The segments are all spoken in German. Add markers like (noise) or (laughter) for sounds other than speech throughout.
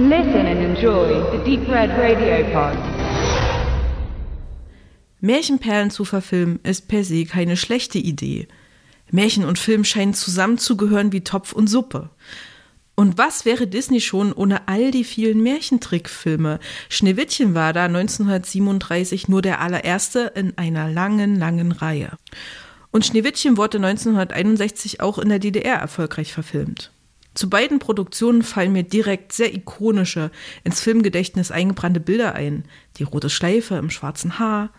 Listen and enjoy the Deep Red Radio Pod. Märchenperlen zu verfilmen ist per se keine schlechte Idee. Märchen und Film scheinen zusammenzugehören wie Topf und Suppe. Und was wäre Disney schon ohne all die vielen Märchentrickfilme? Schneewittchen war da 1937 nur der allererste in einer langen, langen Reihe. Und Schneewittchen wurde 1961 auch in der DDR erfolgreich verfilmt. Zu beiden Produktionen fallen mir direkt sehr ikonische, ins Filmgedächtnis eingebrannte Bilder ein. Die rote Schleife im schwarzen Haar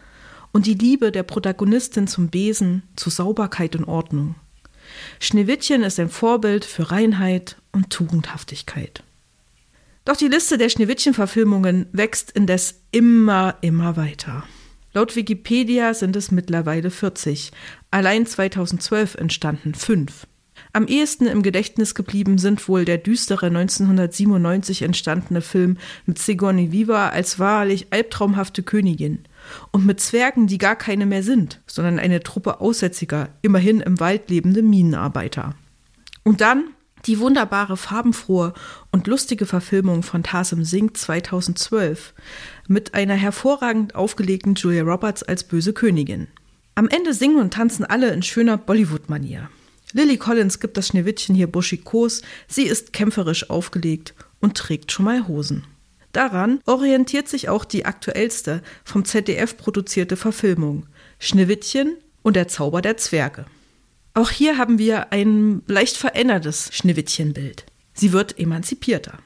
und die Liebe der Protagonistin zum Besen, zu Sauberkeit und Ordnung. Schneewittchen ist ein Vorbild für Reinheit und Tugendhaftigkeit. Doch die Liste der Schneewittchen-Verfilmungen wächst indes immer, immer weiter. Laut Wikipedia sind es mittlerweile 40. Allein 2012 entstanden fünf. Am ehesten im Gedächtnis geblieben sind wohl der düstere 1997 entstandene Film mit Sigourney Viva als wahrlich albtraumhafte Königin und mit Zwergen, die gar keine mehr sind, sondern eine Truppe Aussätziger, immerhin im Wald lebende Minenarbeiter. Und dann die wunderbare, farbenfrohe und lustige Verfilmung von Tarsim Singh 2012 mit einer hervorragend aufgelegten Julia Roberts als böse Königin. Am Ende singen und tanzen alle in schöner Bollywood-Manier. Lily Collins gibt das Schneewittchen hier buschikos, sie ist kämpferisch aufgelegt und trägt schon mal Hosen. Daran orientiert sich auch die aktuellste vom ZDF produzierte Verfilmung Schneewittchen und der Zauber der Zwerge. Auch hier haben wir ein leicht verändertes Schneewittchenbild. Sie wird emanzipierter.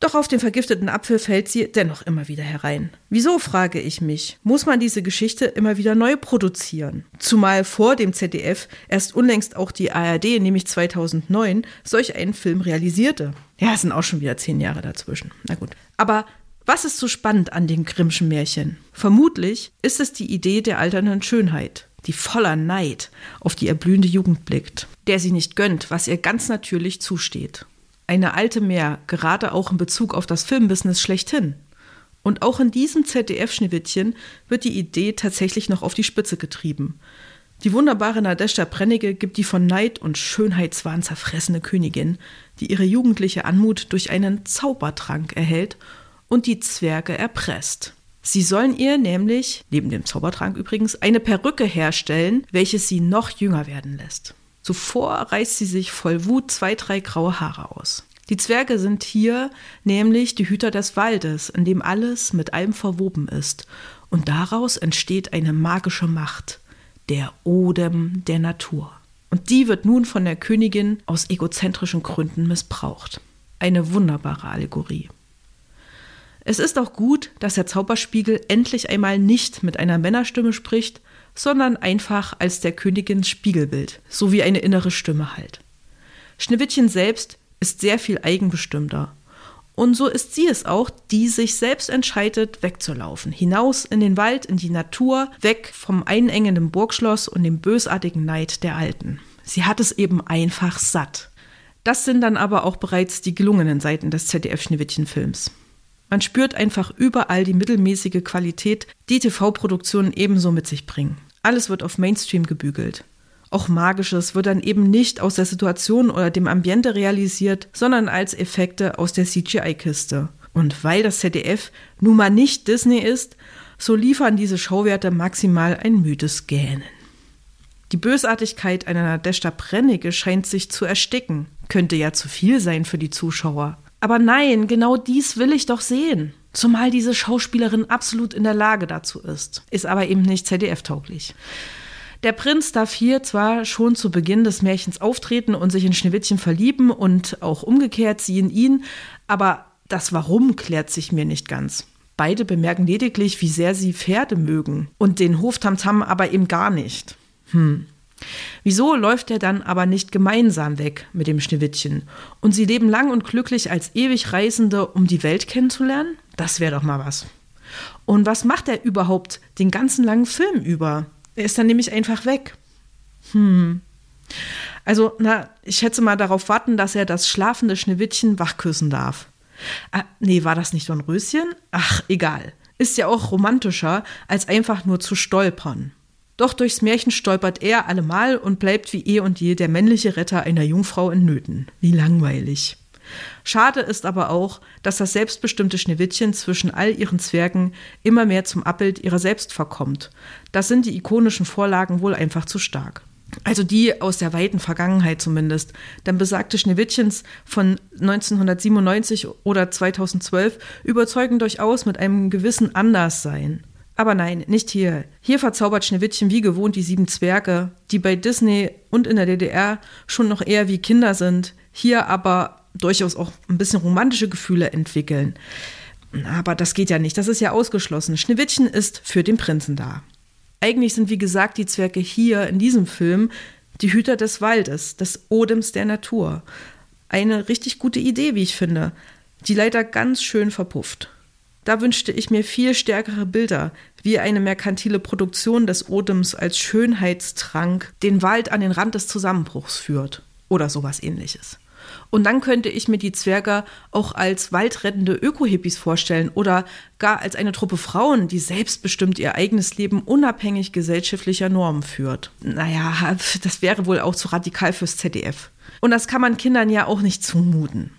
Doch auf den vergifteten Apfel fällt sie dennoch immer wieder herein. Wieso, frage ich mich, muss man diese Geschichte immer wieder neu produzieren? Zumal vor dem ZDF erst unlängst auch die ARD, nämlich 2009, solch einen Film realisierte. Ja, es sind auch schon wieder zehn Jahre dazwischen. Na gut. Aber was ist so spannend an den Grimmschen Märchen? Vermutlich ist es die Idee der alternden Schönheit, die voller Neid auf die erblühende Jugend blickt, der sie nicht gönnt, was ihr ganz natürlich zusteht eine alte Meer, gerade auch in Bezug auf das Filmbusiness schlechthin. Und auch in diesem ZDF-Schneewittchen wird die Idee tatsächlich noch auf die Spitze getrieben. Die wunderbare Nadeshda Brennecke gibt die von Neid und Schönheitswahn zerfressene Königin, die ihre jugendliche Anmut durch einen Zaubertrank erhält und die Zwerge erpresst. Sie sollen ihr nämlich, neben dem Zaubertrank übrigens, eine Perücke herstellen, welche sie noch jünger werden lässt. Zuvor reißt sie sich voll Wut zwei, drei graue Haare aus. Die Zwerge sind hier nämlich die Hüter des Waldes, in dem alles mit allem verwoben ist. Und daraus entsteht eine magische Macht, der Odem der Natur. Und die wird nun von der Königin aus egozentrischen Gründen missbraucht. Eine wunderbare Allegorie. Es ist auch gut, dass der Zauberspiegel endlich einmal nicht mit einer Männerstimme spricht, sondern einfach als der Königin Spiegelbild, so wie eine innere Stimme halt. Schneewittchen selbst ist sehr viel eigenbestimmter. Und so ist sie es auch, die sich selbst entscheidet, wegzulaufen. Hinaus in den Wald, in die Natur, weg vom einengenden Burgschloss und dem bösartigen Neid der Alten. Sie hat es eben einfach satt. Das sind dann aber auch bereits die gelungenen Seiten des ZDF-Schneewittchen-Films. Man spürt einfach überall die mittelmäßige Qualität, die TV-Produktionen ebenso mit sich bringen. Alles wird auf Mainstream gebügelt. Auch Magisches wird dann eben nicht aus der Situation oder dem Ambiente realisiert, sondern als Effekte aus der CGI-Kiste. Und weil das ZDF nun mal nicht Disney ist, so liefern diese Schauwerte maximal ein müdes Gähnen. Die Bösartigkeit einer Nadeshda Brennecke scheint sich zu ersticken. Könnte ja zu viel sein für die Zuschauer. Aber nein, genau dies will ich doch sehen. Zumal diese Schauspielerin absolut in der Lage dazu ist. Ist aber eben nicht ZDF-tauglich. Der Prinz darf hier zwar schon zu Beginn des Märchens auftreten und sich in Schneewittchen verlieben und auch umgekehrt sie in ihn, aber das Warum klärt sich mir nicht ganz. Beide bemerken lediglich, wie sehr sie Pferde mögen und den Hoftamtam aber eben gar nicht. Hm. Wieso läuft er dann aber nicht gemeinsam weg mit dem Schneewittchen und sie leben lang und glücklich als ewig Reisende, um die Welt kennenzulernen? Das wäre doch mal was. Und was macht er überhaupt den ganzen langen Film über? Er ist dann nämlich einfach weg. Hm. Also, na, ich schätze mal darauf warten, dass er das schlafende Schneewittchen wachküssen darf. Ah, nee, war das nicht Röschen? Ach, egal. Ist ja auch romantischer, als einfach nur zu stolpern. Doch durchs Märchen stolpert er allemal und bleibt wie eh und je der männliche Retter einer Jungfrau in Nöten. Wie langweilig. Schade ist aber auch, dass das selbstbestimmte Schneewittchen zwischen all ihren Zwergen immer mehr zum Abbild ihrer selbst verkommt. Das sind die ikonischen Vorlagen wohl einfach zu stark. Also die aus der weiten Vergangenheit zumindest. Denn besagte Schneewittchens von 1997 oder 2012 überzeugen durchaus mit einem gewissen Anderssein. Aber nein, nicht hier. Hier verzaubert Schneewittchen wie gewohnt die sieben Zwerge, die bei Disney und in der DDR schon noch eher wie Kinder sind, hier aber durchaus auch ein bisschen romantische Gefühle entwickeln. Aber das geht ja nicht, das ist ja ausgeschlossen. Schneewittchen ist für den Prinzen da. Eigentlich sind, wie gesagt, die Zwerge hier in diesem Film die Hüter des Waldes, des Odems der Natur. Eine richtig gute Idee, wie ich finde, die leider ganz schön verpufft. Da wünschte ich mir viel stärkere Bilder, wie eine merkantile Produktion des Odems als Schönheitstrank den Wald an den Rand des Zusammenbruchs führt. Oder sowas ähnliches. Und dann könnte ich mir die Zwerger auch als waldrettende Öko-Hippies vorstellen oder gar als eine Truppe Frauen, die selbstbestimmt ihr eigenes Leben unabhängig gesellschaftlicher Normen führt. Naja, (laughs) das wäre wohl auch zu radikal fürs ZDF. Und das kann man Kindern ja auch nicht zumuten.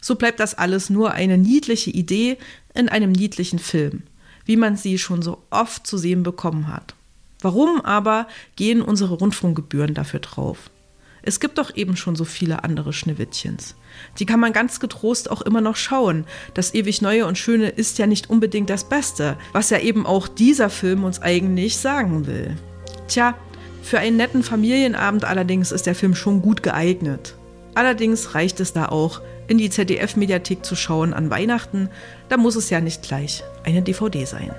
So bleibt das alles nur eine niedliche Idee in einem niedlichen Film, wie man sie schon so oft zu sehen bekommen hat. Warum aber gehen unsere Rundfunkgebühren dafür drauf? Es gibt doch eben schon so viele andere Schneewittchens. Die kann man ganz getrost auch immer noch schauen. Das ewig Neue und Schöne ist ja nicht unbedingt das Beste, was ja eben auch dieser Film uns eigentlich sagen will. Tja, für einen netten Familienabend allerdings ist der Film schon gut geeignet. Allerdings reicht es da auch, in die ZDF-Mediathek zu schauen an Weihnachten. Da muss es ja nicht gleich eine DVD sein.